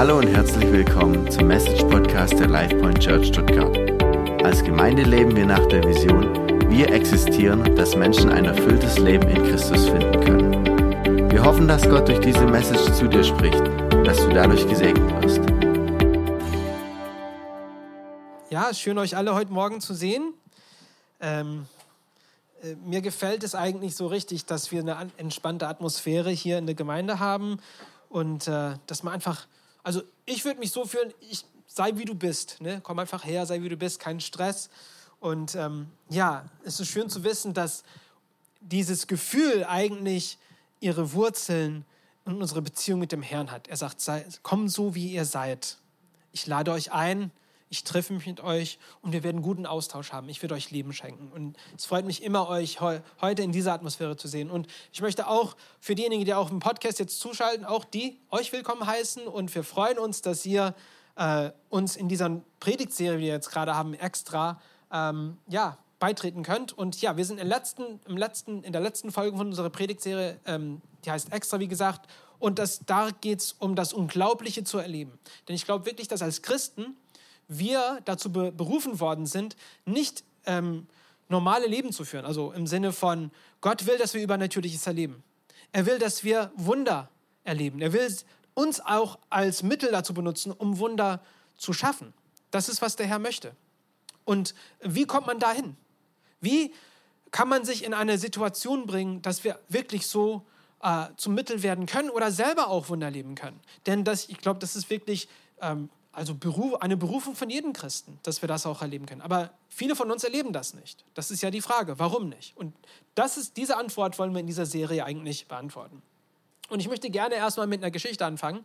Hallo und herzlich willkommen zum Message Podcast der LifePoint Church Stuttgart. Als Gemeinde leben wir nach der Vision, wir existieren, dass Menschen ein erfülltes Leben in Christus finden können. Wir hoffen, dass Gott durch diese Message zu dir spricht und dass du dadurch gesegnet wirst. Ja, schön euch alle heute Morgen zu sehen. Ähm, äh, mir gefällt es eigentlich so richtig, dass wir eine entspannte Atmosphäre hier in der Gemeinde haben und äh, dass man einfach, also ich würde mich so fühlen, ich sei wie du bist, ne? komm einfach her, sei wie du bist, kein Stress. Und ähm, ja, es ist schön zu wissen, dass dieses Gefühl eigentlich ihre Wurzeln in unsere Beziehung mit dem Herrn hat. Er sagt, sei, komm so, wie ihr seid. Ich lade euch ein, ich treffe mich mit euch und wir werden guten Austausch haben. Ich werde euch Leben schenken. Und es freut mich immer, euch he heute in dieser Atmosphäre zu sehen. Und ich möchte auch für diejenigen, die auch im Podcast jetzt zuschalten, auch die euch willkommen heißen. Und wir freuen uns, dass ihr äh, uns in dieser Predigtserie, die wir jetzt gerade haben, extra ähm, ja, beitreten könnt. Und ja, wir sind im letzten, im letzten, in der letzten Folge von unserer Predigtserie, ähm, die heißt Extra, wie gesagt. Und das, da geht es um das Unglaubliche zu erleben. Denn ich glaube wirklich, dass als Christen wir dazu berufen worden sind, nicht ähm, normale Leben zu führen. Also im Sinne von, Gott will, dass wir Übernatürliches erleben. Er will, dass wir Wunder erleben. Er will uns auch als Mittel dazu benutzen, um Wunder zu schaffen. Das ist, was der Herr möchte. Und wie kommt man dahin? Wie kann man sich in eine Situation bringen, dass wir wirklich so äh, zum Mittel werden können oder selber auch Wunder erleben können? Denn das, ich glaube, das ist wirklich ähm, also eine Berufung von jedem Christen, dass wir das auch erleben können. Aber viele von uns erleben das nicht. Das ist ja die Frage, warum nicht? Und das ist, diese Antwort wollen wir in dieser Serie eigentlich beantworten. Und ich möchte gerne erstmal mit einer Geschichte anfangen.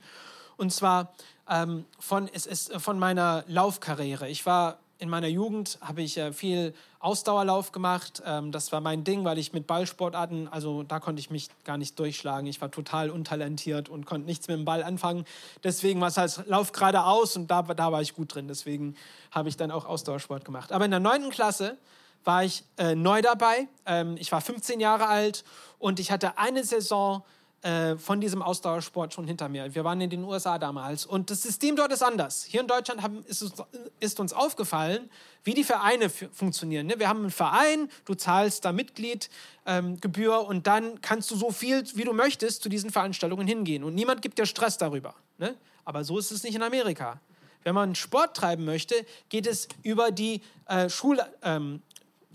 Und zwar ähm, von, es ist von meiner Laufkarriere. Ich war in meiner Jugend habe ich äh, viel Ausdauerlauf gemacht. Ähm, das war mein Ding, weil ich mit Ballsportarten, also da konnte ich mich gar nicht durchschlagen. Ich war total untalentiert und konnte nichts mit dem Ball anfangen. Deswegen war es halt Lauf geradeaus und da, da war ich gut drin. Deswegen habe ich dann auch Ausdauersport gemacht. Aber in der neunten Klasse war ich äh, neu dabei. Ähm, ich war 15 Jahre alt und ich hatte eine Saison äh, von diesem Ausdauersport schon hinter mir. Wir waren in den USA damals und das System dort ist anders. Hier in Deutschland haben, ist, uns, ist, uns, aufgefallen, wie die Vereine funktionieren. Ne? Wir haben einen Verein, du zahlst da Mitgliedgebühr ähm, und dann kannst du so viel, wie du möchtest, zu diesen Veranstaltungen hingehen und niemand gibt dir Stress darüber. Ne? Aber so ist es nicht in Amerika. Wenn man Sport treiben möchte, geht es über die äh, Schul, ähm,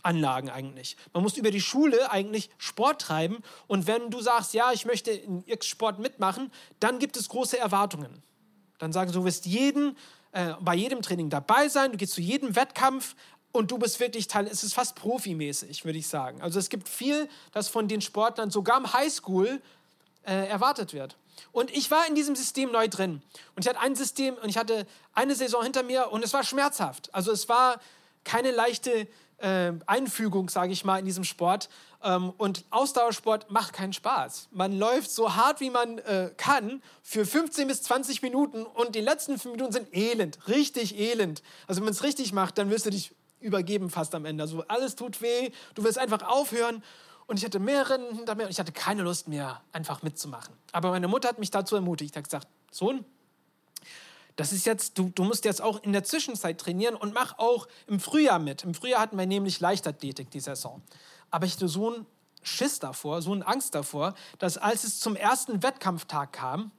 Anlagen eigentlich. Man muss über die Schule eigentlich Sport treiben und wenn du sagst, ja, ich möchte in X-Sport mitmachen, dann gibt es große Erwartungen. Dann sagen du wirst jeden, äh, bei jedem Training dabei sein, du gehst zu jedem Wettkampf und du bist wirklich Teil, es ist fast profimäßig, würde ich sagen. Also es gibt viel, das von den Sportlern sogar im Highschool äh, erwartet wird. Und ich war in diesem System neu drin. Und ich hatte ein System und ich hatte eine Saison hinter mir und es war schmerzhaft. Also es war keine leichte äh, Einfügung, sage ich mal, in diesem Sport. Ähm, und Ausdauersport macht keinen Spaß. Man läuft so hart, wie man äh, kann, für 15 bis 20 Minuten und die letzten 5 Minuten sind elend, richtig elend. Also wenn man es richtig macht, dann wirst du dich übergeben fast am Ende. Also alles tut weh, du wirst einfach aufhören. Und ich hatte mehrere hinter mir und ich hatte keine Lust mehr, einfach mitzumachen. Aber meine Mutter hat mich dazu ermutigt. hat gesagt, Sohn, das ist jetzt, du, du musst jetzt auch in der Zwischenzeit trainieren und mach auch im Frühjahr mit. Im Frühjahr hatten wir nämlich Leichtathletik die Saison. Aber ich hatte so einen Schiss davor, so eine Angst davor, dass als es zum ersten Wettkampftag kam,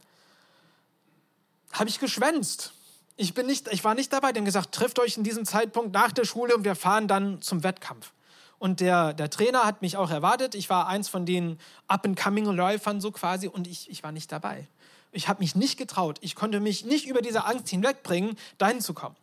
habe ich geschwänzt. Ich, bin nicht, ich war nicht dabei, die gesagt, trifft euch in diesem Zeitpunkt nach der Schule und wir fahren dann zum Wettkampf. Und der, der Trainer hat mich auch erwartet. Ich war eins von den Up-and-Coming-Läufern so quasi und ich, ich war nicht dabei. Ich habe mich nicht getraut. Ich konnte mich nicht über diese Angst hinwegbringen, dahin zu kommen.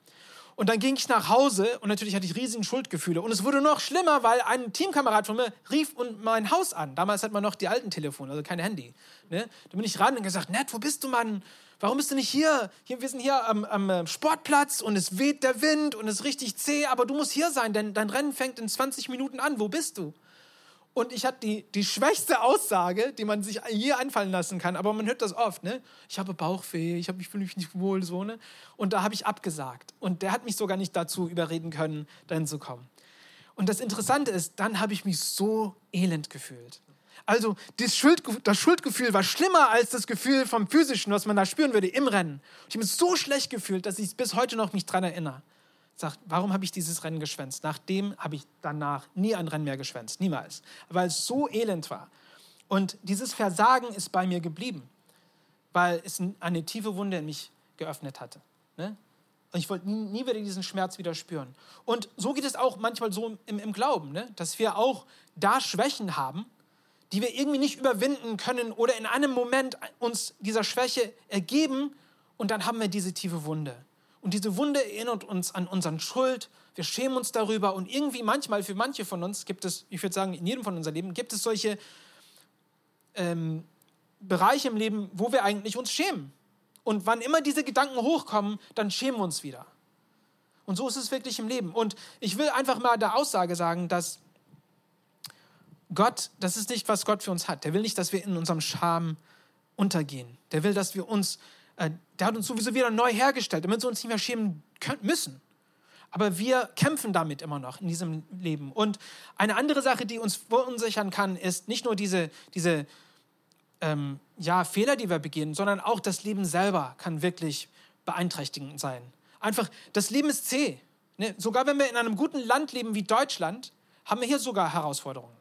Und dann ging ich nach Hause und natürlich hatte ich riesige Schuldgefühle. Und es wurde noch schlimmer, weil ein Teamkamerad von mir rief und mein Haus an. Damals hat man noch die alten Telefone, also kein Handy. Ne? Da bin ich ran und gesagt, Nett, wo bist du, Mann? Warum bist du nicht hier? hier wir sind hier am, am äh, Sportplatz und es weht der Wind und es ist richtig zäh, aber du musst hier sein, denn dein Rennen fängt in 20 Minuten an. Wo bist du? Und ich hatte die, die schwächste Aussage, die man sich je einfallen lassen kann, aber man hört das oft, ne? Ich habe Bauchweh, ich habe mich fühle mich nicht wohl, so, ne? Und da habe ich abgesagt. Und der hat mich sogar nicht dazu überreden können, dahin zu kommen. Und das Interessante ist, dann habe ich mich so elend gefühlt. Also das, Schuld, das Schuldgefühl war schlimmer als das Gefühl vom physischen, was man da spüren würde im Rennen. Ich habe mich so schlecht gefühlt, dass ich bis heute noch mich daran erinnere. Sagt, warum habe ich dieses Rennen geschwänzt? Nachdem habe ich danach nie ein Rennen mehr geschwänzt, niemals, weil es so elend war. Und dieses Versagen ist bei mir geblieben, weil es eine tiefe Wunde in mich geöffnet hatte. Ne? Und ich wollte nie, nie, wieder diesen Schmerz wieder spüren. Und so geht es auch manchmal so im, im Glauben, ne? dass wir auch da Schwächen haben, die wir irgendwie nicht überwinden können oder in einem Moment uns dieser Schwäche ergeben und dann haben wir diese tiefe Wunde. Und diese Wunde erinnert uns an unseren Schuld. Wir schämen uns darüber und irgendwie manchmal für manche von uns gibt es, ich würde sagen, in jedem von unserem Leben gibt es solche ähm, Bereiche im Leben, wo wir eigentlich uns schämen. Und wann immer diese Gedanken hochkommen, dann schämen wir uns wieder. Und so ist es wirklich im Leben. Und ich will einfach mal der Aussage sagen, dass Gott, das ist nicht, was Gott für uns hat. Der will nicht, dass wir in unserem Scham untergehen. Der will, dass wir uns, äh, der hat uns sowieso wieder neu hergestellt, damit wir uns nicht mehr schämen können, müssen. Aber wir kämpfen damit immer noch in diesem Leben. Und eine andere Sache, die uns verunsichern kann, ist nicht nur diese, diese ähm, ja, Fehler, die wir begehen, sondern auch das Leben selber kann wirklich beeinträchtigend sein. Einfach, das Leben ist zäh. Ne? Sogar wenn wir in einem guten Land leben wie Deutschland, haben wir hier sogar Herausforderungen.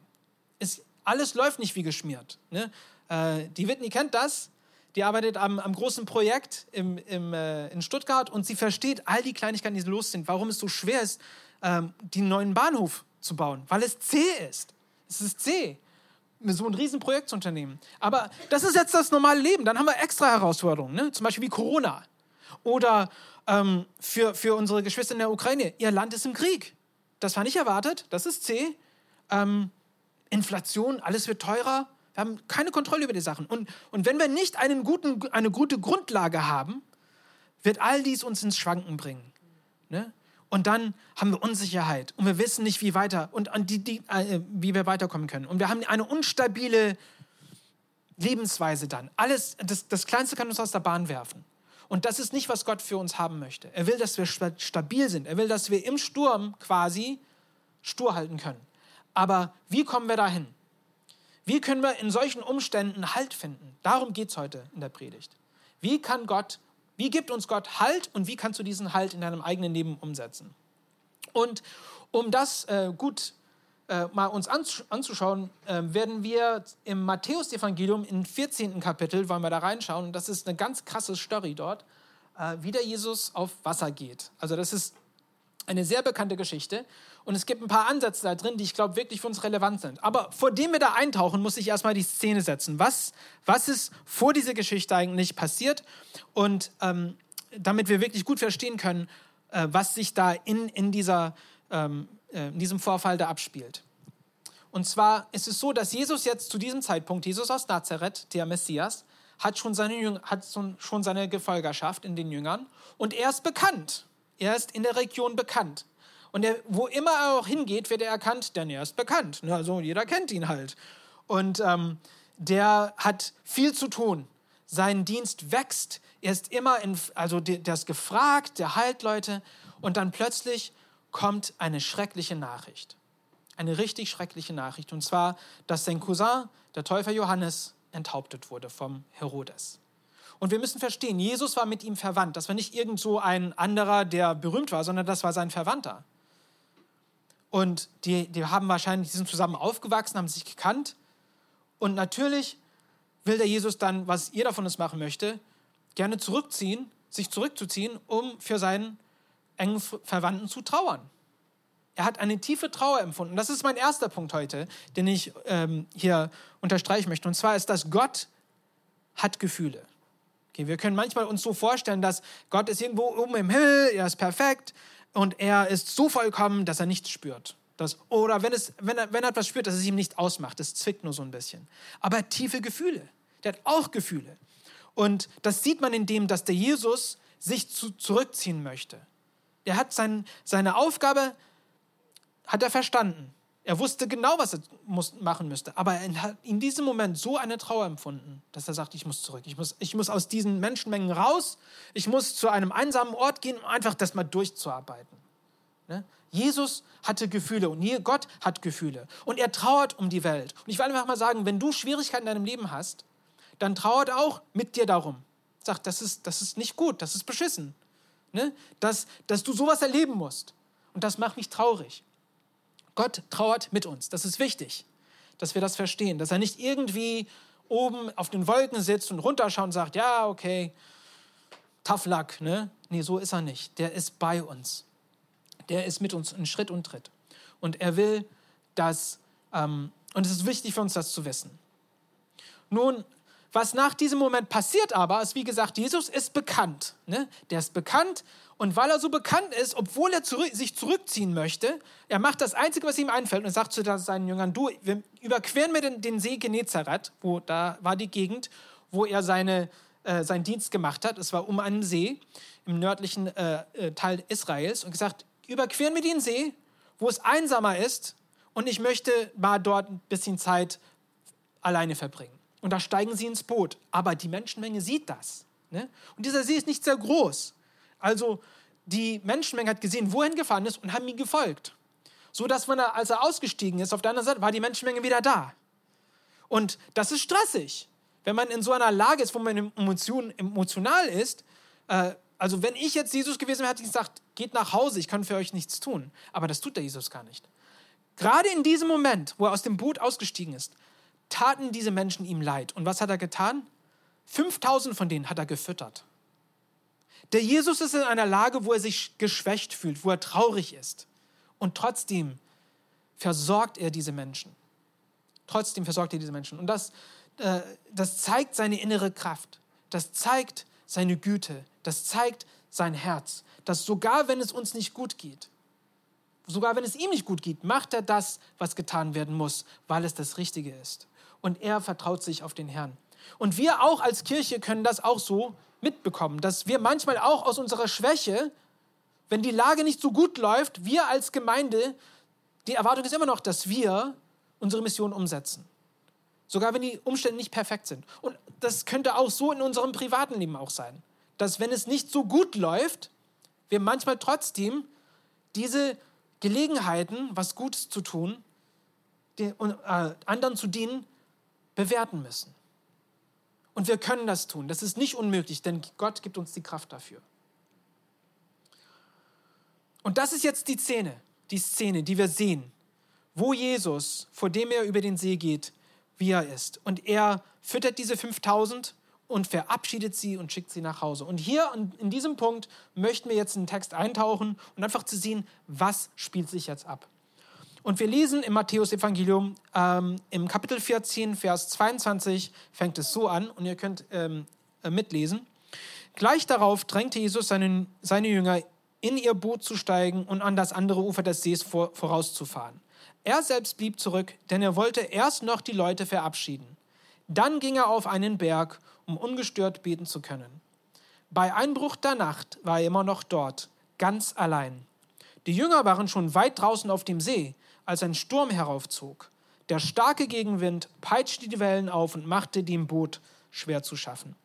Es, alles läuft nicht wie geschmiert. Ne? Äh, die Whitney kennt das. Die arbeitet am, am großen Projekt im, im, äh, in Stuttgart und sie versteht all die Kleinigkeiten, die los sind, warum es so schwer ist, ähm, den neuen Bahnhof zu bauen, weil es zäh ist. Es ist zäh so ein Riesenprojekt zu unternehmen. Aber das ist jetzt das normale Leben. Dann haben wir extra Herausforderungen, ne? zum Beispiel wie Corona. Oder ähm, für, für unsere Geschwister in der Ukraine, ihr Land ist im Krieg. Das war nicht erwartet, das ist C. Ähm, Inflation, alles wird teurer. Wir haben keine Kontrolle über die Sachen. Und, und wenn wir nicht einen guten, eine gute Grundlage haben, wird all dies uns ins Schwanken bringen. Ne? Und dann haben wir Unsicherheit und wir wissen nicht, wie weiter und die, die, äh, wie wir weiterkommen können. Und wir haben eine unstabile Lebensweise dann. Alles, das, das Kleinste kann uns aus der Bahn werfen. Und das ist nicht, was Gott für uns haben möchte. Er will, dass wir stabil sind. Er will, dass wir im Sturm quasi stur halten können. Aber wie kommen wir dahin? Wie können wir in solchen Umständen Halt finden? Darum geht es heute in der Predigt. Wie kann Gott wie gibt uns Gott Halt und wie kannst du diesen Halt in deinem eigenen Leben umsetzen? Und um das äh, gut äh, mal uns anzuschauen, äh, werden wir im Matthäus-Evangelium im 14. Kapitel, wollen wir da reinschauen, das ist eine ganz krasse Story dort, äh, wie der Jesus auf Wasser geht. Also das ist eine sehr bekannte Geschichte. Und es gibt ein paar Ansätze da drin, die ich glaube wirklich für uns relevant sind. Aber vor dem wir da eintauchen, muss ich erstmal die Szene setzen. Was, was ist vor dieser Geschichte eigentlich passiert? Und ähm, damit wir wirklich gut verstehen können, äh, was sich da in, in, dieser, ähm, äh, in diesem Vorfall da abspielt. Und zwar ist es so, dass Jesus jetzt zu diesem Zeitpunkt, Jesus aus Nazareth, der Messias, hat schon seine, hat schon seine Gefolgerschaft in den Jüngern und er ist bekannt. Er ist in der Region bekannt. Und er, wo immer er auch hingeht, wird er erkannt, denn er ist bekannt. Also jeder kennt ihn halt. Und ähm, der hat viel zu tun. Sein Dienst wächst. Er ist immer in, also der, ist gefragt, der heilt Leute. Und dann plötzlich kommt eine schreckliche Nachricht. Eine richtig schreckliche Nachricht. Und zwar, dass sein Cousin, der Täufer Johannes, enthauptet wurde vom Herodes. Und wir müssen verstehen, Jesus war mit ihm verwandt. Das war nicht irgend so ein anderer, der berühmt war, sondern das war sein Verwandter. Und die, die haben wahrscheinlich, die sind zusammen aufgewachsen, haben sich gekannt. Und natürlich will der Jesus dann, was jeder von uns machen möchte, gerne zurückziehen, sich zurückzuziehen, um für seinen engen Verwandten zu trauern. Er hat eine tiefe Trauer empfunden. Das ist mein erster Punkt heute, den ich ähm, hier unterstreichen möchte. Und zwar ist, dass Gott hat Gefühle. Okay, wir können manchmal uns so vorstellen, dass Gott ist irgendwo oben im Himmel, er ist perfekt, und er ist so vollkommen, dass er nichts spürt. Das, oder wenn, es, wenn, er, wenn er etwas spürt, dass es ihm nicht ausmacht, das zwickt nur so ein bisschen. Aber er hat tiefe Gefühle. Der hat auch Gefühle. Und das sieht man in dem, dass der Jesus sich zu, zurückziehen möchte. Er hat sein, seine Aufgabe, hat er verstanden. Er wusste genau, was er muss, machen müsste. Aber er hat in diesem Moment so eine Trauer empfunden, dass er sagt, ich muss zurück. Ich muss, ich muss aus diesen Menschenmengen raus. Ich muss zu einem einsamen Ort gehen, um einfach das mal durchzuarbeiten. Ne? Jesus hatte Gefühle und Gott hat Gefühle und er trauert um die Welt. Und ich will einfach mal sagen, wenn du Schwierigkeiten in deinem Leben hast, dann trauert auch mit dir darum. Sagt, das ist, das ist nicht gut, das ist beschissen. Ne? Dass, dass du sowas erleben musst. Und das macht mich traurig. Gott trauert mit uns. Das ist wichtig, dass wir das verstehen. Dass er nicht irgendwie oben auf den Wolken sitzt und runterschaut und sagt, ja, okay, tough luck. Ne? Nee, so ist er nicht. Der ist bei uns. Der ist mit uns in Schritt und Tritt. Und er will, dass, ähm, und es ist wichtig für uns, das zu wissen. Nun, was nach diesem Moment passiert aber, ist wie gesagt, Jesus ist bekannt. Ne? Der ist bekannt und weil er so bekannt ist, obwohl er zurück, sich zurückziehen möchte, er macht das Einzige, was ihm einfällt und sagt zu seinen Jüngern, du, wir überqueren wir den, den See Genezareth, wo da war die Gegend, wo er seine, äh, seinen Dienst gemacht hat. Es war um einen See im nördlichen äh, äh Teil Israels und gesagt, überqueren wir den See, wo es einsamer ist und ich möchte mal dort ein bisschen Zeit alleine verbringen. Und da steigen sie ins Boot. Aber die Menschenmenge sieht das. Ne? Und dieser See ist nicht sehr groß. Also die Menschenmenge hat gesehen, wohin gefahren ist und haben ihm gefolgt. So dass, wenn er, als er ausgestiegen ist, auf der anderen Seite war die Menschenmenge wieder da. Und das ist stressig. Wenn man in so einer Lage ist, wo man emotion, emotional ist, äh, also wenn ich jetzt Jesus gewesen wäre, hätte ich gesagt, geht nach Hause, ich kann für euch nichts tun. Aber das tut der Jesus gar nicht. Gerade in diesem Moment, wo er aus dem Boot ausgestiegen ist, taten diese Menschen ihm leid. Und was hat er getan? 5000 von denen hat er gefüttert. Der Jesus ist in einer Lage, wo er sich geschwächt fühlt, wo er traurig ist. Und trotzdem versorgt er diese Menschen. Trotzdem versorgt er diese Menschen. Und das, äh, das zeigt seine innere Kraft. Das zeigt seine Güte. Das zeigt sein Herz. Dass sogar wenn es uns nicht gut geht, sogar wenn es ihm nicht gut geht, macht er das, was getan werden muss, weil es das Richtige ist und er vertraut sich auf den Herrn. Und wir auch als Kirche können das auch so mitbekommen, dass wir manchmal auch aus unserer Schwäche, wenn die Lage nicht so gut läuft, wir als Gemeinde, die Erwartung ist immer noch, dass wir unsere Mission umsetzen. Sogar wenn die Umstände nicht perfekt sind. Und das könnte auch so in unserem privaten Leben auch sein. Dass wenn es nicht so gut läuft, wir manchmal trotzdem diese Gelegenheiten, was Gutes zu tun, den, äh, anderen zu dienen, bewerten müssen. Und wir können das tun. Das ist nicht unmöglich, denn Gott gibt uns die Kraft dafür. Und das ist jetzt die Szene, die Szene, die wir sehen, wo Jesus, vor dem er über den See geht, wie er ist. Und er füttert diese 5000 und verabschiedet sie und schickt sie nach Hause. Und hier in diesem Punkt möchten wir jetzt in den Text eintauchen und einfach zu sehen, was spielt sich jetzt ab. Und wir lesen im Matthäus-Evangelium ähm, im Kapitel 14, Vers 22, fängt es so an und ihr könnt ähm, äh, mitlesen. Gleich darauf drängte Jesus seine, seine Jünger, in ihr Boot zu steigen und an das andere Ufer des Sees vor, vorauszufahren. Er selbst blieb zurück, denn er wollte erst noch die Leute verabschieden. Dann ging er auf einen Berg, um ungestört beten zu können. Bei Einbruch der Nacht war er immer noch dort, ganz allein. Die Jünger waren schon weit draußen auf dem See, als ein Sturm heraufzog. Der starke Gegenwind peitschte die Wellen auf und machte dem Boot schwer zu schaffen.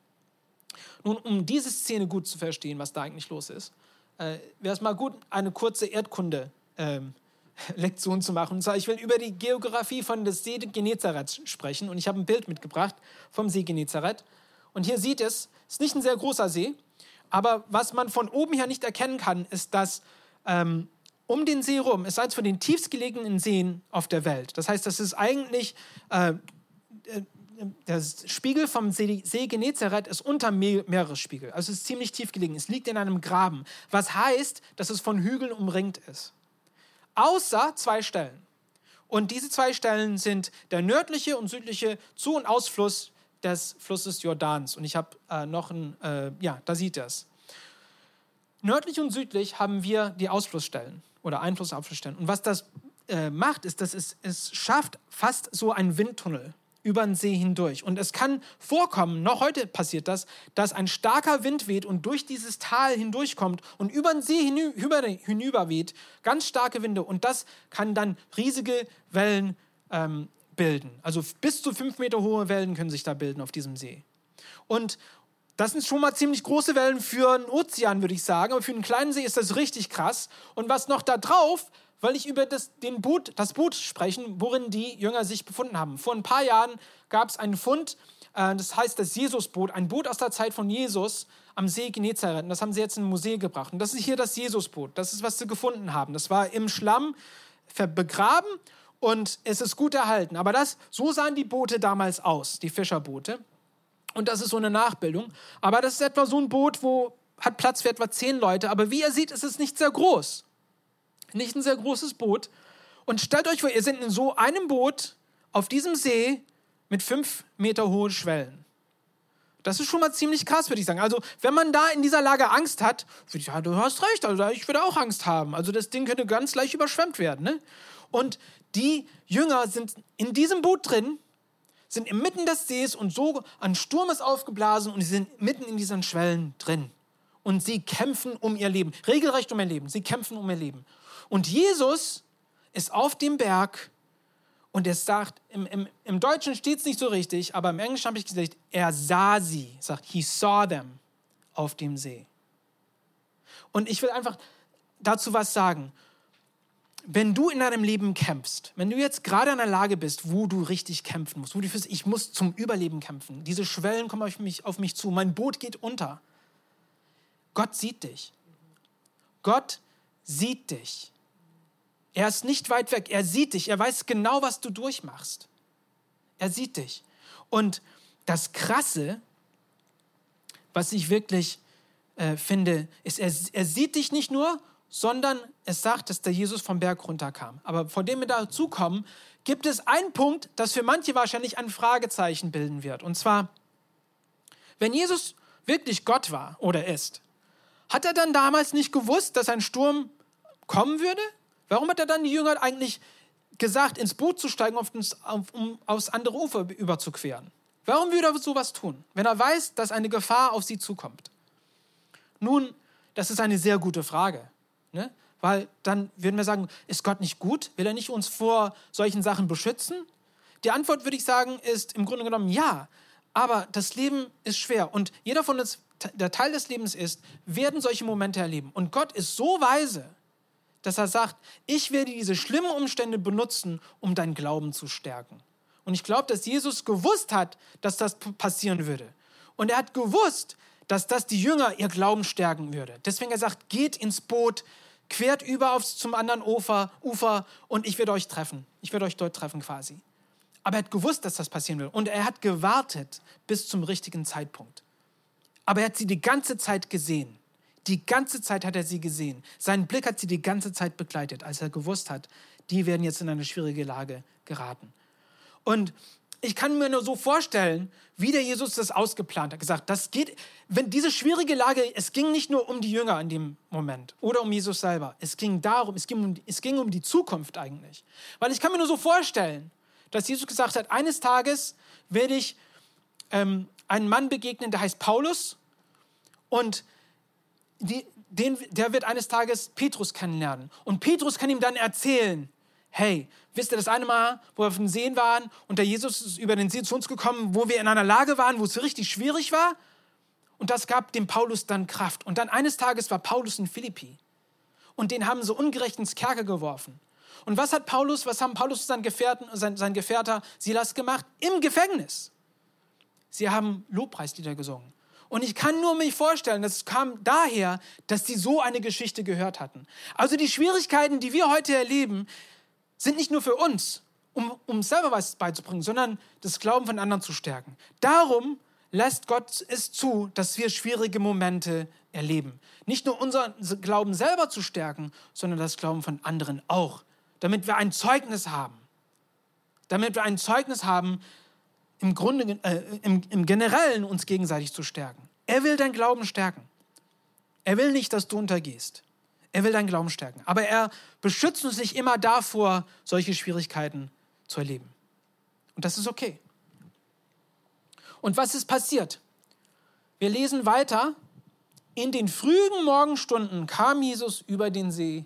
Nun, um diese Szene gut zu verstehen, was da eigentlich los ist, äh, wäre es mal gut, eine kurze Erdkunde-Lektion ähm, zu machen. Und zwar, ich will über die Geografie von des See Genezareth sprechen und ich habe ein Bild mitgebracht vom See Genezareth. Und hier sieht es, es ist nicht ein sehr großer See, aber was man von oben her nicht erkennen kann, ist, dass ähm, um den See rum ist eines von den tiefstgelegenen Seen auf der Welt. Das heißt, das ist eigentlich äh, äh der Spiegel vom See, See Genezareth ist unter Meeresspiegel. Also es ist ziemlich tief gelegen. Es liegt in einem Graben. Was heißt, dass es von Hügeln umringt ist. Außer zwei Stellen. Und diese zwei Stellen sind der nördliche und südliche Zu- und Ausfluss des Flusses Jordans. Und ich habe äh, noch ein, äh, ja, da sieht es. Nördlich und südlich haben wir die Ausflussstellen oder Einfluss auf Sterne. Und was das äh, macht, ist, dass es, es schafft fast so einen Windtunnel über den See hindurch. Und es kann vorkommen, noch heute passiert das, dass ein starker Wind weht und durch dieses Tal hindurchkommt und über den See hinüber, hinüber weht, ganz starke Winde. Und das kann dann riesige Wellen ähm, bilden. Also bis zu fünf Meter hohe Wellen können sich da bilden auf diesem See. Und Das sind schon mal ziemlich große Wellen für einen Ozean, würde ich sagen. Aber für einen kleinen See ist das richtig krass. Und was noch da drauf, weil ich über das, den Boot, das Boot sprechen, worin die Jünger sich befunden haben. Vor ein paar Jahren gab es einen Fund, äh, das heißt das Jesusboot, ein Boot aus der Zeit von Jesus am See Genezareth. Das haben sie jetzt in ein Museum gebracht. Und das ist hier das Jesusboot. Das ist, was sie gefunden haben. Das war im Schlamm begraben und es ist gut erhalten. Aber das, so sahen die Boote damals aus, die Fischerboote. Und das ist so eine Nachbildung. Aber das ist etwa so ein Boot, wo hat Platz für etwa zehn Leute. Aber wie ihr seht, ist es nicht sehr groß. Nicht ein sehr großes Boot. Und stellt euch vor, ihr seid in so einem Boot auf diesem See mit fünf Meter hohen Schwellen. Das ist schon mal ziemlich krass, würde ich sagen. Also, wenn man da in dieser Lage Angst hat, würde ich sagen, du hast recht, also ich würde auch Angst haben. Also, das Ding könnte ganz leicht überschwemmt werden. Ne? Und die Jünger sind in diesem Boot drin sind inmitten des Sees und so Sturm ist aufgeblasen und sie sind mitten in diesen Schwellen drin. Und sie kämpfen um ihr Leben, regelrecht um ihr Leben. Sie kämpfen um ihr Leben. Und Jesus ist auf dem Berg und er sagt, im, im, im Deutschen steht es nicht so richtig, aber im Englischen habe ich gesagt, er sah sie, sagt, he saw them auf dem See. Und ich will einfach dazu was sagen wenn du in deinem Leben kämpfst, wenn du jetzt gerade in einer Lage bist, wo du richtig kämpfen musst, wo du fühlst, ich muss zum Überleben kämpfen, diese Schwellen kommen auf mich, auf mich zu, mein Boot geht unter. Gott sieht dich. Gott sieht dich. Er ist nicht weit weg, er sieht dich, er weiß genau, was du durchmachst. Er sieht dich. Und das Krasse, was ich wirklich äh, finde, ist, er, er sieht dich nicht nur sondern es sagt, dass der Jesus vom Berg runterkam. Aber vor dem wir dazu kommen, gibt es einen Punkt, das für manche wahrscheinlich ein Fragezeichen bilden wird. Und zwar, wenn Jesus wirklich Gott war oder ist, hat er dann damals nicht gewusst, dass ein Sturm kommen würde? Warum hat er dann die Jünger eigentlich gesagt, ins Boot zu steigen, um aufs andere Ufer überzuqueren? Warum würde er sowas tun, wenn er weiß, dass eine Gefahr auf sie zukommt? Nun, das ist eine sehr gute Frage. Ne? Weil dann würden wir sagen, ist Gott nicht gut? Will er nicht uns vor solchen Sachen beschützen? Die Antwort, würde ich sagen, ist im Grunde genommen ja. Aber das Leben ist schwer. Und jeder von uns, der Teil des Lebens ist, werden solche Momente erleben. Und Gott ist so weise, dass er sagt, ich werde diese schlimmen Umstände benutzen, um deinen Glauben zu stärken. Und ich glaube, dass Jesus gewusst hat, dass das passieren würde. Und er hat gewusst, dass das die Jünger ihr Glauben stärken würde. Deswegen er sagt, geht ins Boot, quert über aufs, zum anderen Ufer, Ufer und ich werde euch treffen. Ich werde euch dort treffen quasi. Aber er hat gewusst, dass das passieren will. Und er hat gewartet bis zum richtigen Zeitpunkt. Aber er hat sie die ganze Zeit gesehen. Die ganze Zeit hat er sie gesehen. Sein Blick hat sie die ganze Zeit begleitet, als er gewusst hat, die werden jetzt in eine schwierige Lage geraten. Und ich kann mir nur so vorstellen, wie der Jesus das ausgeplant hat. Gesagt, das geht, wenn diese schwierige Lage, es ging nicht nur um die Jünger in dem Moment oder um Jesus selber. Es ging darum, es ging um, es ging um die Zukunft eigentlich. Weil ich kann mir nur so vorstellen, dass Jesus gesagt hat, eines Tages werde ich ähm, einen Mann begegnen, der heißt Paulus und die, den, der wird eines Tages Petrus kennenlernen. Und Petrus kann ihm dann erzählen, hey, wisst ihr das eine Mal, wo wir auf dem See waren und der Jesus ist über den See zu uns gekommen, wo wir in einer Lage waren, wo es richtig schwierig war? Und das gab dem Paulus dann Kraft. Und dann eines Tages war Paulus in Philippi. Und den haben sie ungerecht ins Kerker geworfen. Und was hat Paulus, was haben Paulus und sein, Gefährten, sein, sein Gefährter Silas gemacht? Im Gefängnis. Sie haben Lobpreislieder gesungen. Und ich kann nur mich vorstellen, das kam daher, dass sie so eine Geschichte gehört hatten. Also die Schwierigkeiten, die wir heute erleben, sind nicht nur für uns, um, um selber was beizubringen, sondern das Glauben von anderen zu stärken. Darum lässt Gott es zu, dass wir schwierige Momente erleben. Nicht nur unser Glauben selber zu stärken, sondern das Glauben von anderen auch. Damit wir ein Zeugnis haben. Damit wir ein Zeugnis haben, im Grunde, äh, im, im Generellen uns gegenseitig zu stärken. Er will dein Glauben stärken. Er will nicht, dass du untergehst. Er will deinen Glauben stärken. Aber er beschützt uns nicht immer davor, solche Schwierigkeiten zu erleben. Und das ist okay. Und was ist passiert? Wir lesen weiter. In den frühen Morgenstunden kam Jesus über den See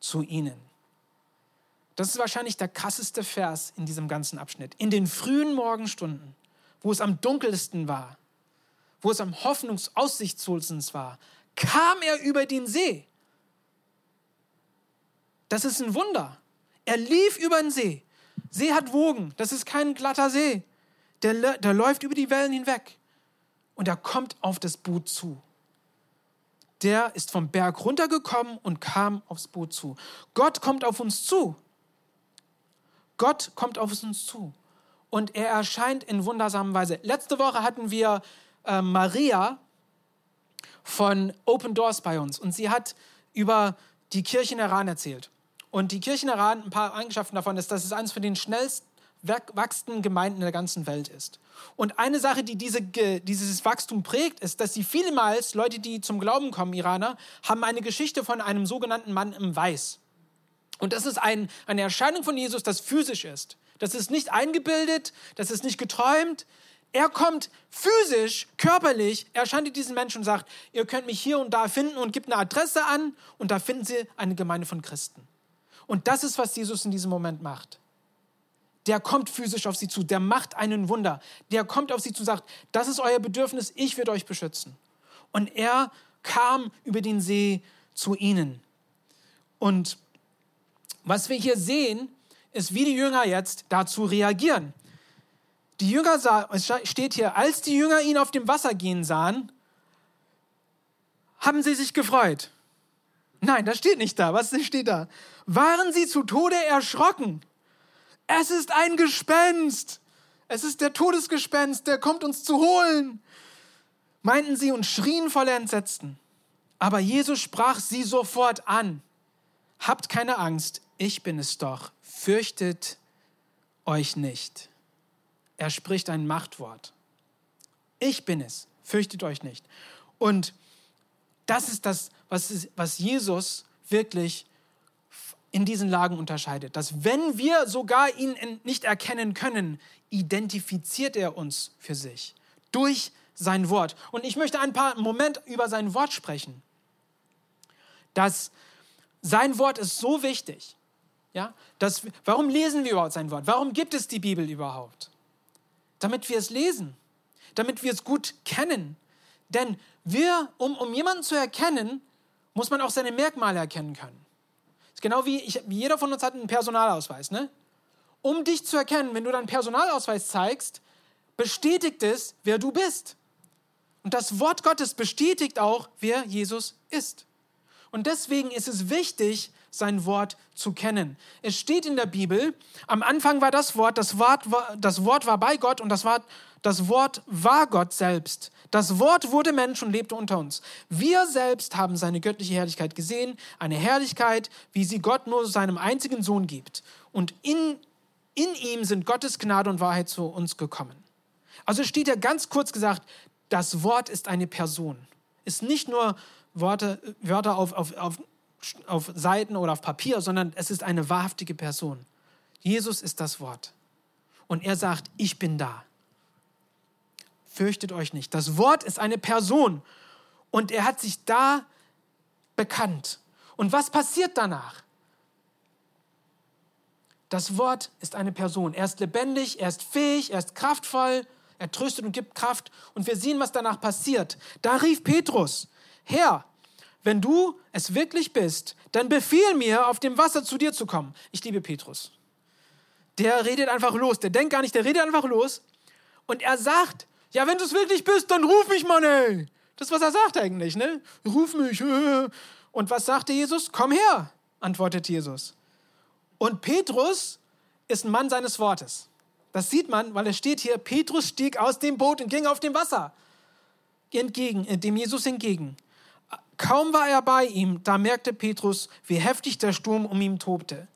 zu ihnen. Das ist wahrscheinlich der krasseste Vers in diesem ganzen Abschnitt. In den frühen Morgenstunden, wo es am dunkelsten war, wo es am hoffnungsaussichtslosesten war, kam er über den See. Das ist ein Wunder. Er lief über den See. See hat Wogen. Das ist kein glatter See. Der, der läuft über die Wellen hinweg. Und er kommt auf das Boot zu. Der ist vom Berg runtergekommen und kam aufs Boot zu. Gott kommt auf uns zu. Gott kommt auf uns zu. Und er erscheint in wundersamer Weise. Letzte Woche hatten wir äh, Maria von Open Doors bei uns. Und sie hat über die Kirche in Iran erzählt. Und die Kirche in Iran, ein paar Eigenschaften davon ist, dass es eines von den schnellst wachsenden Gemeinden in der ganzen Welt ist. Und eine Sache, die diese, dieses Wachstum prägt, ist, dass sie vielmals, Leute, die zum Glauben kommen, Iraner, haben eine Geschichte von einem sogenannten Mann im Weiß. Und das ist ein, eine Erscheinung von Jesus, das physisch ist. Das ist nicht eingebildet, das ist nicht geträumt. Er kommt physisch, körperlich, erscheint diesen Menschen und sagt, ihr könnt mich hier und da finden und gibt eine Adresse an und da finden sie eine Gemeinde von Christen. Und das ist, was Jesus in diesem Moment macht. Der kommt physisch auf sie zu, der macht einen Wunder. Der kommt auf sie zu und sagt, das ist euer Bedürfnis, ich werde euch beschützen. Und er kam über den See zu ihnen. Und was wir hier sehen, ist, wie die Jünger jetzt dazu reagieren. Die Jünger sah, es steht hier, als die Jünger ihn auf dem Wasser gehen sahen, haben sie sich gefreut. Nein, das steht nicht da. Was steht da? Waren sie zu Tode erschrocken? Es ist ein Gespenst. Es ist der Todesgespenst, der kommt uns zu holen. Meinten sie und schrien voller Entsetzen. Aber Jesus sprach sie sofort an. Habt keine Angst, ich bin es doch. Fürchtet euch nicht. Er spricht ein Machtwort. Ich bin es. Fürchtet euch nicht. Und das ist das, was, was Jesus wirklich in diesen Lagen unterscheidet. Dass wenn wir sogar ihn nicht erkennen können, identifiziert er uns für sich durch sein Wort. Und ich möchte ein paar Moment über sein Wort sprechen. Dass sein Wort ist so wichtig. Ja, dass, warum lesen wir überhaupt sein Wort? Warum gibt es die Bibel überhaupt? Damit wir es lesen, damit wir es gut kennen. Denn wir, um, um jemanden zu erkennen, muss man auch seine Merkmale erkennen können. Ist genau wie, ich, jeder von uns hat einen Personalausweis. Ne? Um dich zu erkennen, wenn du deinen Personalausweis zeigst, bestätigt es, wer du bist. Und das Wort Gottes bestätigt auch, wer Jesus ist. Und deswegen ist es wichtig, sein Wort zu kennen. Es steht in der Bibel, am Anfang war das Wort, das Wort war, das Wort war bei Gott und das Wort, das Wort war Gott selbst. Das Wort wurde Mensch und lebte unter uns. Wir selbst haben seine göttliche Herrlichkeit gesehen, eine Herrlichkeit, wie sie Gott nur seinem einzigen Sohn gibt. Und in, in ihm sind Gottes Gnade und Wahrheit zu uns gekommen. Also steht ja ganz kurz gesagt, das Wort ist eine Person. Ist nicht nur Worte, Wörter auf, auf, auf, auf Seiten oder auf Papier, sondern es ist eine wahrhaftige Person. Jesus ist das Wort. Und er sagt, ich bin da. Fürchtet euch nicht. Das Wort ist eine Person. Und er hat sich da bekannt. Und was passiert danach? Das Wort ist eine Person. Er ist lebendig, er ist fähig, er ist kraftvoll, er tröstet und gibt Kraft. Und wir sehen, was danach passiert. Da rief Petrus, Herr, wenn du es wirklich bist, dann befiehl mir, auf dem Wasser zu dir zu kommen. Ich liebe Petrus. Der redet einfach los. Der denkt gar nicht, der redet einfach los. Und er sagt, ja, wenn du es wirklich bist, dann ruf mich, Mann, ey. Das ist, was er sagt eigentlich, ne? Ruf mich. Und was sagte Jesus? Komm her, antwortet Jesus. Und Petrus ist ein Mann seines Wortes. Das sieht man, weil es steht hier, Petrus stieg aus dem Boot und ging auf dem Wasser entgegen, äh, dem Jesus entgegen. Kaum war er bei ihm, da merkte Petrus, wie heftig der Sturm um ihn tobte.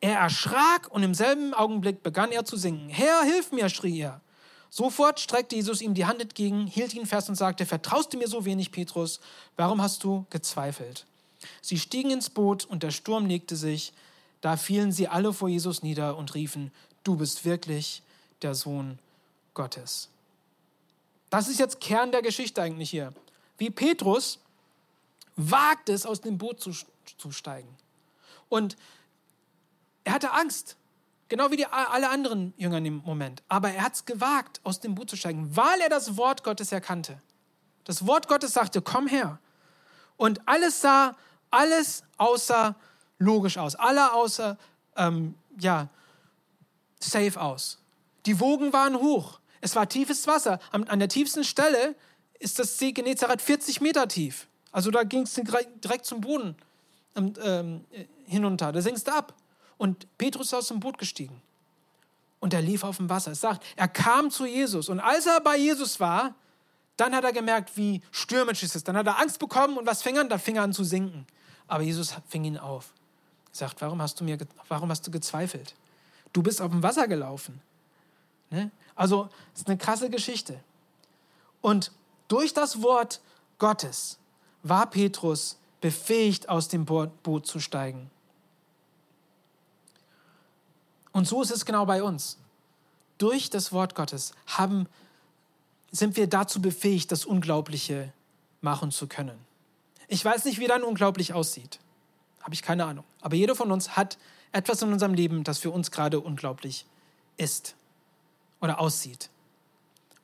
Er erschrak und im selben Augenblick begann er zu singen. Herr, hilf mir, schrie er. Sofort streckte Jesus ihm die Hand entgegen, hielt ihn fest und sagte, vertraust du mir so wenig, Petrus? Warum hast du gezweifelt? Sie stiegen ins Boot und der Sturm legte sich. Da fielen sie alle vor Jesus nieder und riefen, du bist wirklich der Sohn Gottes. Das ist jetzt Kern der Geschichte eigentlich hier. Wie Petrus wagt es, aus dem Boot zu, zu steigen. Und er hatte Angst, genau wie die, alle anderen Jünger im Moment. Aber er hat es gewagt, aus dem Boot zu steigen, weil er das Wort Gottes erkannte. Das Wort Gottes sagte, komm her. Und alles sah, alles außer logisch aus. Alle außer, ähm, ja, safe aus. Die Wogen waren hoch. Es war tiefes Wasser. An, an der tiefsten Stelle ist das See Genezareth 40 Meter tief. Also da ging es direkt zum Boden ähm, ähm, hinunter. Da sinkst du ab. Und Petrus ist aus dem Boot gestiegen. Und er lief auf dem Wasser. Es sagt, er kam zu Jesus. Und als er bei Jesus war, dann hat er gemerkt, wie stürmisch es ist. Dann hat er Angst bekommen und was fing an? Da fing er an zu sinken. Aber Jesus fing ihn auf. Er sagt, warum hast du mir, warum hast du gezweifelt? Du bist auf dem Wasser gelaufen. Ne? Also, es ist eine krasse Geschichte. Und durch das Wort Gottes war Petrus befähigt, aus dem Boot zu steigen. Und so ist es genau bei uns. Durch das Wort Gottes haben, sind wir dazu befähigt, das Unglaubliche machen zu können. Ich weiß nicht, wie dein Unglaublich aussieht. Habe ich keine Ahnung. Aber jeder von uns hat etwas in unserem Leben, das für uns gerade unglaublich ist oder aussieht.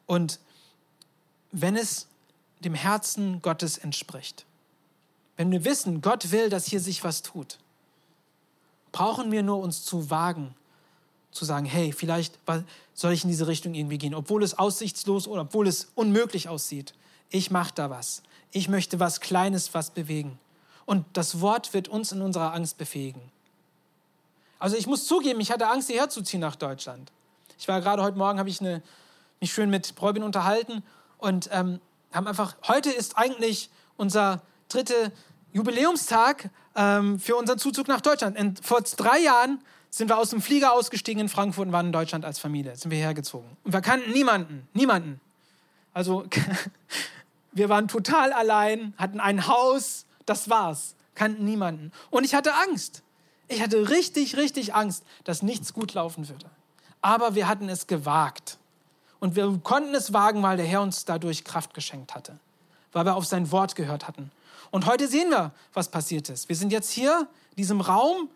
Und wenn es dem Herzen Gottes entspricht, wenn wir wissen, Gott will, dass hier sich was tut, brauchen wir nur uns zu wagen, zu sagen, hey, vielleicht soll ich in diese Richtung irgendwie gehen, obwohl es aussichtslos oder obwohl es unmöglich aussieht. Ich mache da was. Ich möchte was Kleines, was bewegen. Und das Wort wird uns in unserer Angst befähigen. Also ich muss zugeben, ich hatte Angst, hierher zu ziehen nach Deutschland. Ich war gerade heute Morgen, habe ich eine, mich schön mit Bräubin unterhalten und ähm, haben einfach, heute ist eigentlich unser dritter Jubiläumstag ähm, für unseren Zuzug nach Deutschland. Und vor drei Jahren sind wir aus dem Flieger ausgestiegen in Frankfurt und waren in Deutschland als Familie. Sind wir hergezogen. Und wir kannten niemanden, niemanden. Also wir waren total allein, hatten ein Haus, das war's. Kannten niemanden. Und ich hatte Angst. Ich hatte richtig, richtig Angst, dass nichts gut laufen würde. Aber wir hatten es gewagt. Und wir konnten es wagen, weil der Herr uns dadurch Kraft geschenkt hatte. Weil wir auf sein Wort gehört hatten. Und heute sehen wir, was passiert ist. Wir sind jetzt hier in diesem Raum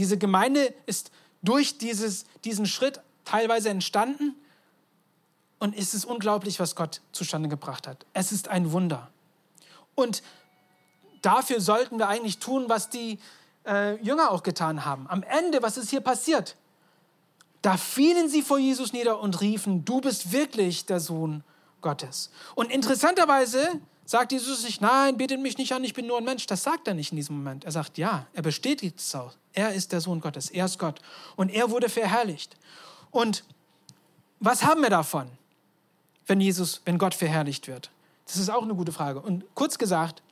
diese Gemeinde ist durch dieses, diesen Schritt teilweise entstanden. Und es ist unglaublich, was Gott zustande gebracht hat. Es ist ein Wunder. Und dafür sollten wir eigentlich tun, was die äh, Jünger auch getan haben. Am Ende, was ist hier passiert? Da fielen sie vor Jesus nieder und riefen, du bist wirklich der Sohn Gottes. Und interessanterweise sagt Jesus nicht, nein, betet mich nicht an, ich bin nur ein Mensch. Das sagt er nicht in diesem Moment. Er sagt, ja, er bestätigt es auch. Er ist der Sohn Gottes, er ist Gott. Und er wurde verherrlicht. Und was haben wir davon, wenn Jesus, wenn Gott verherrlicht wird? Das ist auch eine gute Frage. Und kurz gesagt,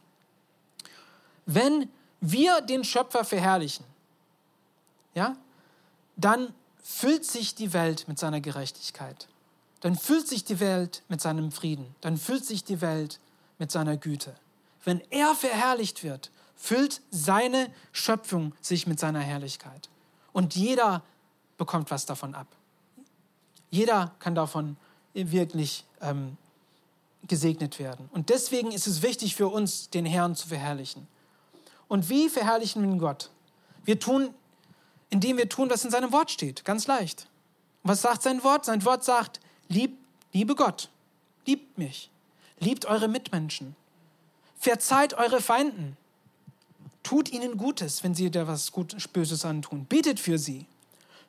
wenn wir den Schöpfer verherrlichen, ja, dann füllt sich die Welt mit seiner Gerechtigkeit. Dann füllt sich die Welt mit seinem Frieden. Dann füllt sich die Welt mit seiner Güte. Wenn er verherrlicht wird, füllt seine Schöpfung sich mit seiner Herrlichkeit. Und jeder bekommt was davon ab. Jeder kann davon wirklich ähm, gesegnet werden. Und deswegen ist es wichtig für uns, den Herrn zu verherrlichen. Und wie verherrlichen wir Gott? Wir tun, indem wir tun, was in seinem Wort steht. Ganz leicht. Und was sagt sein Wort? Sein Wort sagt, lieb, liebe Gott, liebt mich, liebt eure Mitmenschen, verzeiht eure Feinden, Tut ihnen Gutes, wenn sie dir was Gutes, Böses antun. Betet für sie.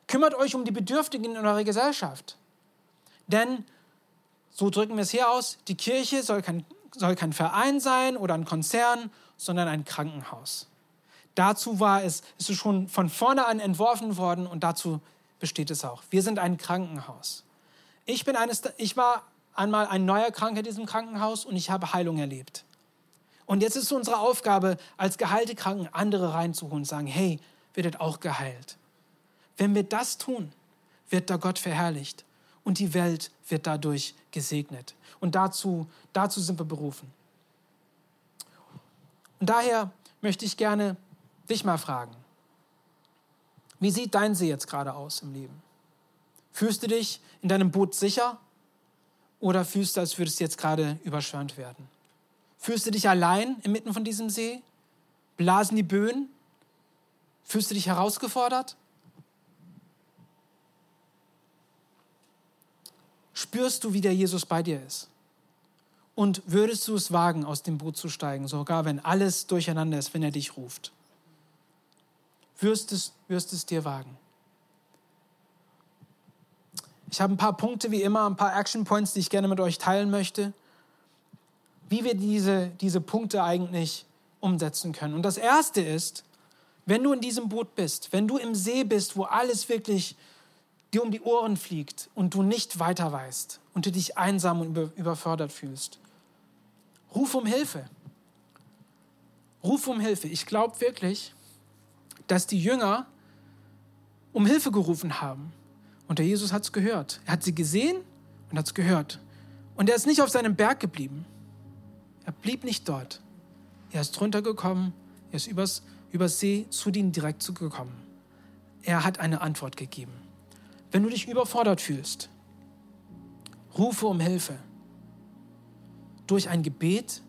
Kümmert euch um die Bedürftigen in eurer Gesellschaft. Denn, so drücken wir es hier aus, die Kirche soll kein, soll kein Verein sein oder ein Konzern, sondern ein Krankenhaus. Dazu war es, ist es schon von vorne an entworfen worden und dazu besteht es auch. Wir sind ein Krankenhaus. Ich, bin eines, ich war einmal ein neuer Kranker in diesem Krankenhaus und ich habe Heilung erlebt. Und jetzt ist unsere Aufgabe, als geheilte Kranken andere reinzuholen und sagen, hey, werdet auch geheilt. Wenn wir das tun, wird da Gott verherrlicht und die Welt wird dadurch gesegnet. Und dazu, dazu sind wir berufen. Und daher möchte ich gerne dich mal fragen, wie sieht dein See jetzt gerade aus im Leben? Fühlst du dich in deinem Boot sicher oder fühlst du, als würdest du jetzt gerade überschwemmt werden? Fühlst du dich allein inmitten von diesem See? Blasen die Böen? Fühlst du dich herausgefordert? Spürst du, wie der Jesus bei dir ist? Und würdest du es wagen, aus dem Boot zu steigen, sogar wenn alles durcheinander ist, wenn er dich ruft? Wirst es, wirst es dir wagen? Ich habe ein paar Punkte, wie immer, ein paar Action Points, die ich gerne mit euch teilen möchte, wie wir diese, diese Punkte eigentlich umsetzen können. Und das Erste ist, wenn du in diesem Boot bist, wenn du im See bist, wo alles wirklich dir um die Ohren fliegt und du nicht weiter weißt und du dich einsam und überfordert fühlst, ruf um Hilfe. Ruf um Hilfe. Ich glaube wirklich, dass die Jünger um Hilfe gerufen haben. Und der Jesus hat es gehört. Er hat sie gesehen und hat es gehört. Und er ist nicht auf seinem Berg geblieben. Er blieb nicht dort. Er ist runtergekommen, er ist übers, übers See zu ihnen direkt zugekommen. Er hat eine Antwort gegeben. Wenn du dich überfordert fühlst, rufe um Hilfe. Durch ein Gebet.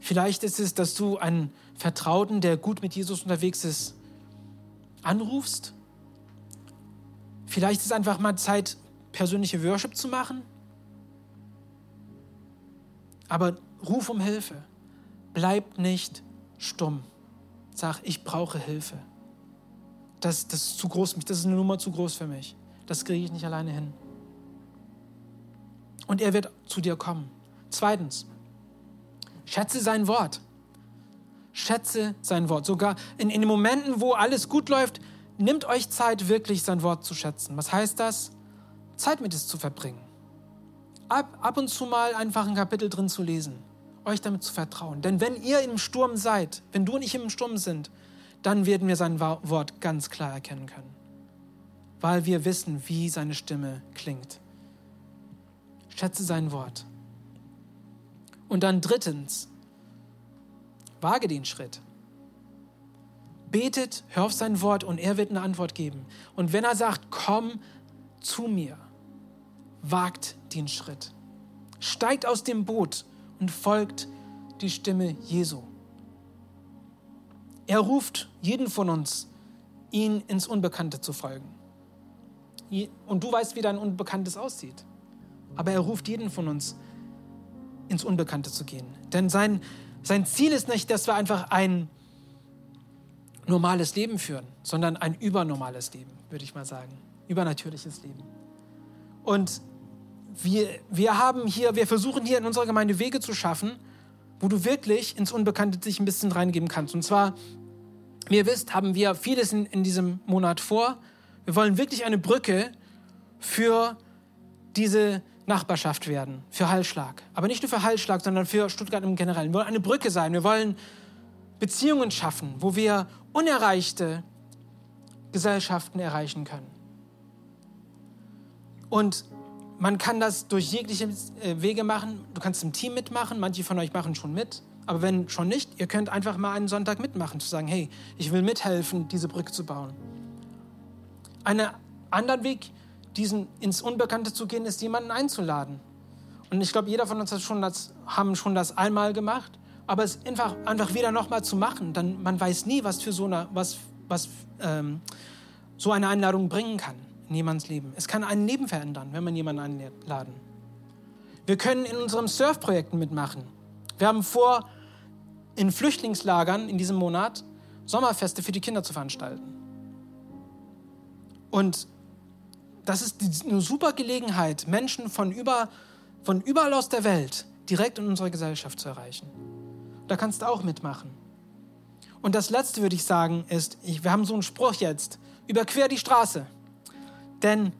Vielleicht ist es, dass du einen Vertrauten, der gut mit Jesus unterwegs ist, anrufst. Vielleicht ist einfach mal Zeit, persönliche Worship zu machen. Aber ruf um Hilfe. Bleib nicht stumm. Sag, ich brauche Hilfe. Das, das ist zu groß, das ist eine Nummer zu groß für mich. Das kriege ich nicht alleine hin. Und er wird zu dir kommen. Zweitens, schätze sein Wort. Schätze sein Wort. Sogar in, in den Momenten, wo alles gut läuft, nimmt euch Zeit, wirklich sein Wort zu schätzen. Was heißt das? Zeit mit es zu verbringen. Ab, ab und zu mal einfach ein Kapitel drin zu lesen euch damit zu vertrauen. Denn wenn ihr im Sturm seid, wenn du und ich im Sturm sind, dann werden wir sein Wort ganz klar erkennen können. Weil wir wissen, wie seine Stimme klingt. Schätze sein Wort. Und dann drittens, wage den Schritt. Betet, hör auf sein Wort und er wird eine Antwort geben. Und wenn er sagt, komm zu mir, wagt den Schritt. Steigt aus dem Boot und folgt die Stimme Jesu. Er ruft jeden von uns, ihn ins Unbekannte zu folgen. Und du weißt, wie dein Unbekanntes aussieht. Aber er ruft jeden von uns, ins Unbekannte zu gehen. Denn sein, sein Ziel ist nicht, dass wir einfach ein normales Leben führen, sondern ein übernormales Leben, würde ich mal sagen. Übernatürliches Leben. Und wir, wir haben hier, wir versuchen hier in unserer Gemeinde Wege zu schaffen, wo du wirklich ins Unbekannte dich ein bisschen reingeben kannst. Und zwar, wie ihr wisst, haben wir vieles in, in diesem Monat vor. Wir wollen wirklich eine Brücke für diese Nachbarschaft werden, für Hallschlag. Aber nicht nur für Hallschlag, sondern für Stuttgart im Generellen. Wir wollen eine Brücke sein. Wir wollen Beziehungen schaffen, wo wir unerreichte Gesellschaften erreichen können. Und man kann das durch jegliche äh, Wege machen. Du kannst im Team mitmachen, manche von euch machen schon mit. Aber wenn schon nicht, ihr könnt einfach mal einen Sonntag mitmachen, zu sagen, hey, ich will mithelfen, diese Brücke zu bauen. Ein anderer Weg, diesen ins Unbekannte zu gehen, ist jemanden einzuladen. Und ich glaube, jeder von uns hat schon das, haben schon das einmal gemacht, aber es einfach, einfach wieder nochmal zu machen, dann man weiß nie, was für so eine, was, was ähm, so eine Einladung bringen kann in jemands Leben. Es kann ein Leben verändern, wenn man jemanden einladen. Wir können in unseren Surfprojekten mitmachen. Wir haben vor, in Flüchtlingslagern in diesem Monat Sommerfeste für die Kinder zu veranstalten. Und das ist eine super Gelegenheit, Menschen von, über, von überall aus der Welt direkt in unserer Gesellschaft zu erreichen. Da kannst du auch mitmachen. Und das Letzte würde ich sagen ist, ich, wir haben so einen Spruch jetzt, überquer die Straße. Denn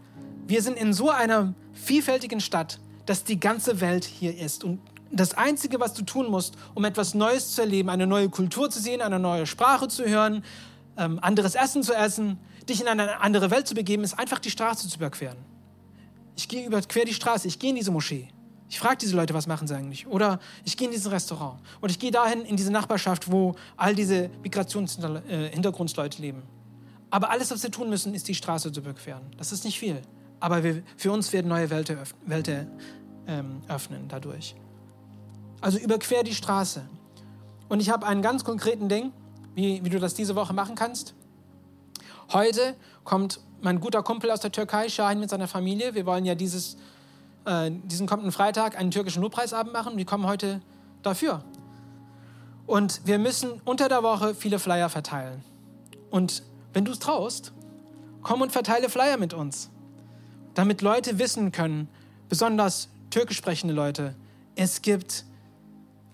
wir sind in so einer vielfältigen Stadt, dass die ganze Welt hier ist. Und das Einzige, was du tun musst, um etwas Neues zu erleben, eine neue Kultur zu sehen, eine neue Sprache zu hören, ähm, anderes Essen zu essen, dich in eine andere Welt zu begeben, ist einfach die Straße zu überqueren. Ich gehe überquer die Straße, ich gehe in diese Moschee. Ich frage diese Leute, was machen sie eigentlich? Oder ich gehe in dieses Restaurant. Oder ich gehe dahin in diese Nachbarschaft, wo all diese Migrationshintergrundleute leben. Aber alles, was wir tun müssen, ist die Straße zu überqueren. Das ist nicht viel. Aber wir, für uns werden neue Welten Welte, ähm, öffnen dadurch. Also überquer die Straße. Und ich habe einen ganz konkreten Ding, wie, wie du das diese Woche machen kannst. Heute kommt mein guter Kumpel aus der Türkei, Shahin, mit seiner Familie. Wir wollen ja dieses äh, diesen kommenden Freitag einen türkischen Lobpreisabend machen. Die kommen heute dafür. Und wir müssen unter der Woche viele Flyer verteilen. Und wenn du es traust, komm und verteile Flyer mit uns, damit Leute wissen können, besonders türkisch sprechende Leute, es gibt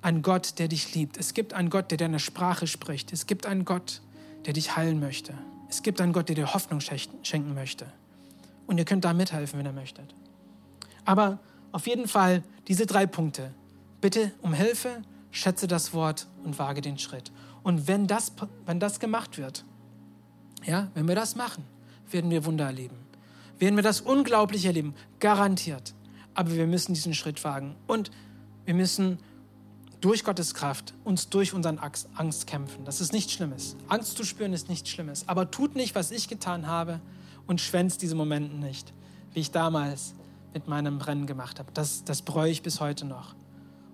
einen Gott, der dich liebt. Es gibt einen Gott, der deine Sprache spricht. Es gibt einen Gott, der dich heilen möchte. Es gibt einen Gott, der dir Hoffnung schenken möchte. Und ihr könnt da mithelfen, wenn ihr möchtet. Aber auf jeden Fall diese drei Punkte. Bitte um Hilfe, schätze das Wort und wage den Schritt. Und wenn das, wenn das gemacht wird, ja, wenn wir das machen, werden wir Wunder erleben. Werden wir das unglaublich erleben, garantiert. Aber wir müssen diesen Schritt wagen. Und wir müssen durch Gottes Kraft uns durch unseren Angst kämpfen. Das ist nichts Schlimmes. Angst zu spüren ist nichts Schlimmes. Aber tut nicht, was ich getan habe und schwänzt diese Momente nicht, wie ich damals mit meinem Brennen gemacht habe. Das, das bereue ich bis heute noch.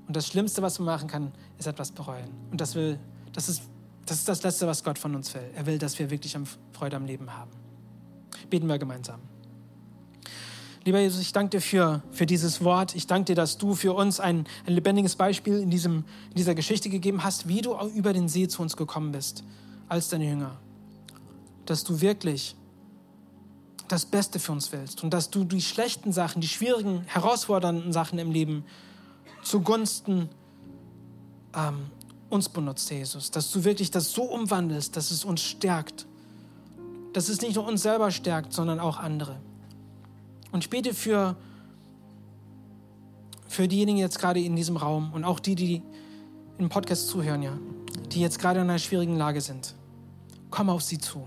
Und das Schlimmste, was man machen kann, ist etwas bereuen. Und das, will, das, ist, das ist das Letzte, was Gott von uns will. Er will, dass wir wirklich Freude am Leben haben. Beten wir gemeinsam. Lieber Jesus, ich danke dir für, für dieses Wort. Ich danke dir, dass du für uns ein, ein lebendiges Beispiel in, diesem, in dieser Geschichte gegeben hast, wie du über den See zu uns gekommen bist, als deine Jünger. Dass du wirklich das Beste für uns willst und dass du die schlechten Sachen, die schwierigen, herausfordernden Sachen im Leben zugunsten ähm, uns benutzt, Jesus. Dass du wirklich das so umwandelst, dass es uns stärkt. Dass es nicht nur uns selber stärkt, sondern auch andere. Und ich bete für, für diejenigen jetzt gerade in diesem Raum und auch die, die im Podcast zuhören, ja, die jetzt gerade in einer schwierigen Lage sind. Komm auf sie zu.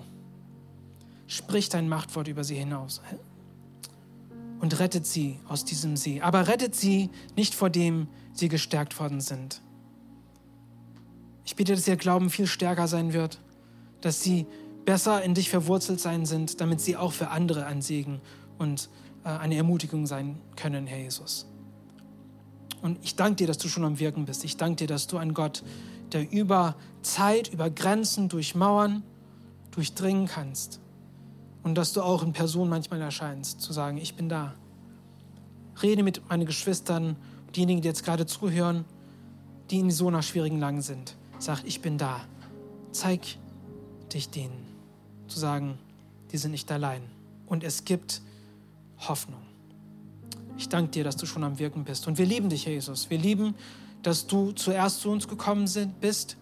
Sprich dein Machtwort über sie hinaus und rettet sie aus diesem See. Aber rettet sie nicht vor dem sie gestärkt worden sind. Ich bitte, dass ihr Glauben viel stärker sein wird, dass sie besser in dich verwurzelt sein sind, damit sie auch für andere ein Segen und äh, eine Ermutigung sein können, Herr Jesus. Und ich danke dir, dass du schon am Wirken bist. Ich danke dir, dass du ein Gott, der über Zeit, über Grenzen, durch Mauern durchdringen kannst. Und dass du auch in Person manchmal erscheinst, zu sagen, ich bin da. Rede mit meinen Geschwistern, diejenigen, die jetzt gerade zuhören, die in so einer schwierigen Lage sind. Sag, ich bin da. Zeig dich denen. Zu sagen, die sind nicht allein. Und es gibt Hoffnung. Ich danke dir, dass du schon am Wirken bist. Und wir lieben dich, Jesus. Wir lieben, dass du zuerst zu uns gekommen bist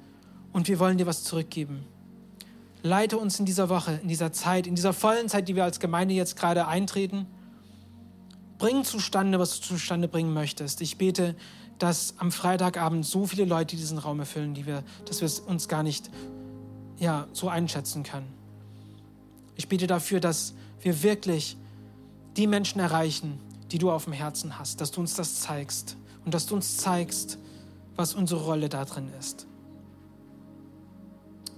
und wir wollen dir was zurückgeben. Leite uns in dieser Woche, in dieser Zeit, in dieser vollen Zeit, die wir als Gemeinde jetzt gerade eintreten. Bring zustande, was du zustande bringen möchtest. Ich bete, dass am Freitagabend so viele Leute diesen Raum erfüllen, die wir, dass wir es uns gar nicht ja, so einschätzen können. Ich bete dafür, dass wir wirklich die Menschen erreichen, die du auf dem Herzen hast, dass du uns das zeigst und dass du uns zeigst, was unsere Rolle da drin ist.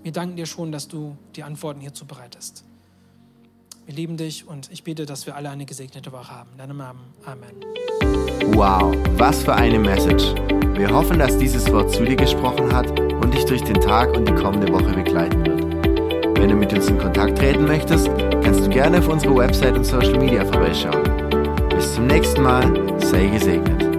Wir danken dir schon, dass du die Antworten hierzu bereitest. Wir lieben dich und ich bete, dass wir alle eine gesegnete Woche haben. In deinem Namen. Amen. Wow, was für eine Message. Wir hoffen, dass dieses Wort zu dir gesprochen hat und dich durch den Tag und die kommende Woche begleiten wird. Wenn du mit uns in Kontakt treten möchtest, kannst du gerne auf unsere Website und Social Media vorbeischauen. Bis zum nächsten Mal, sei gesegnet.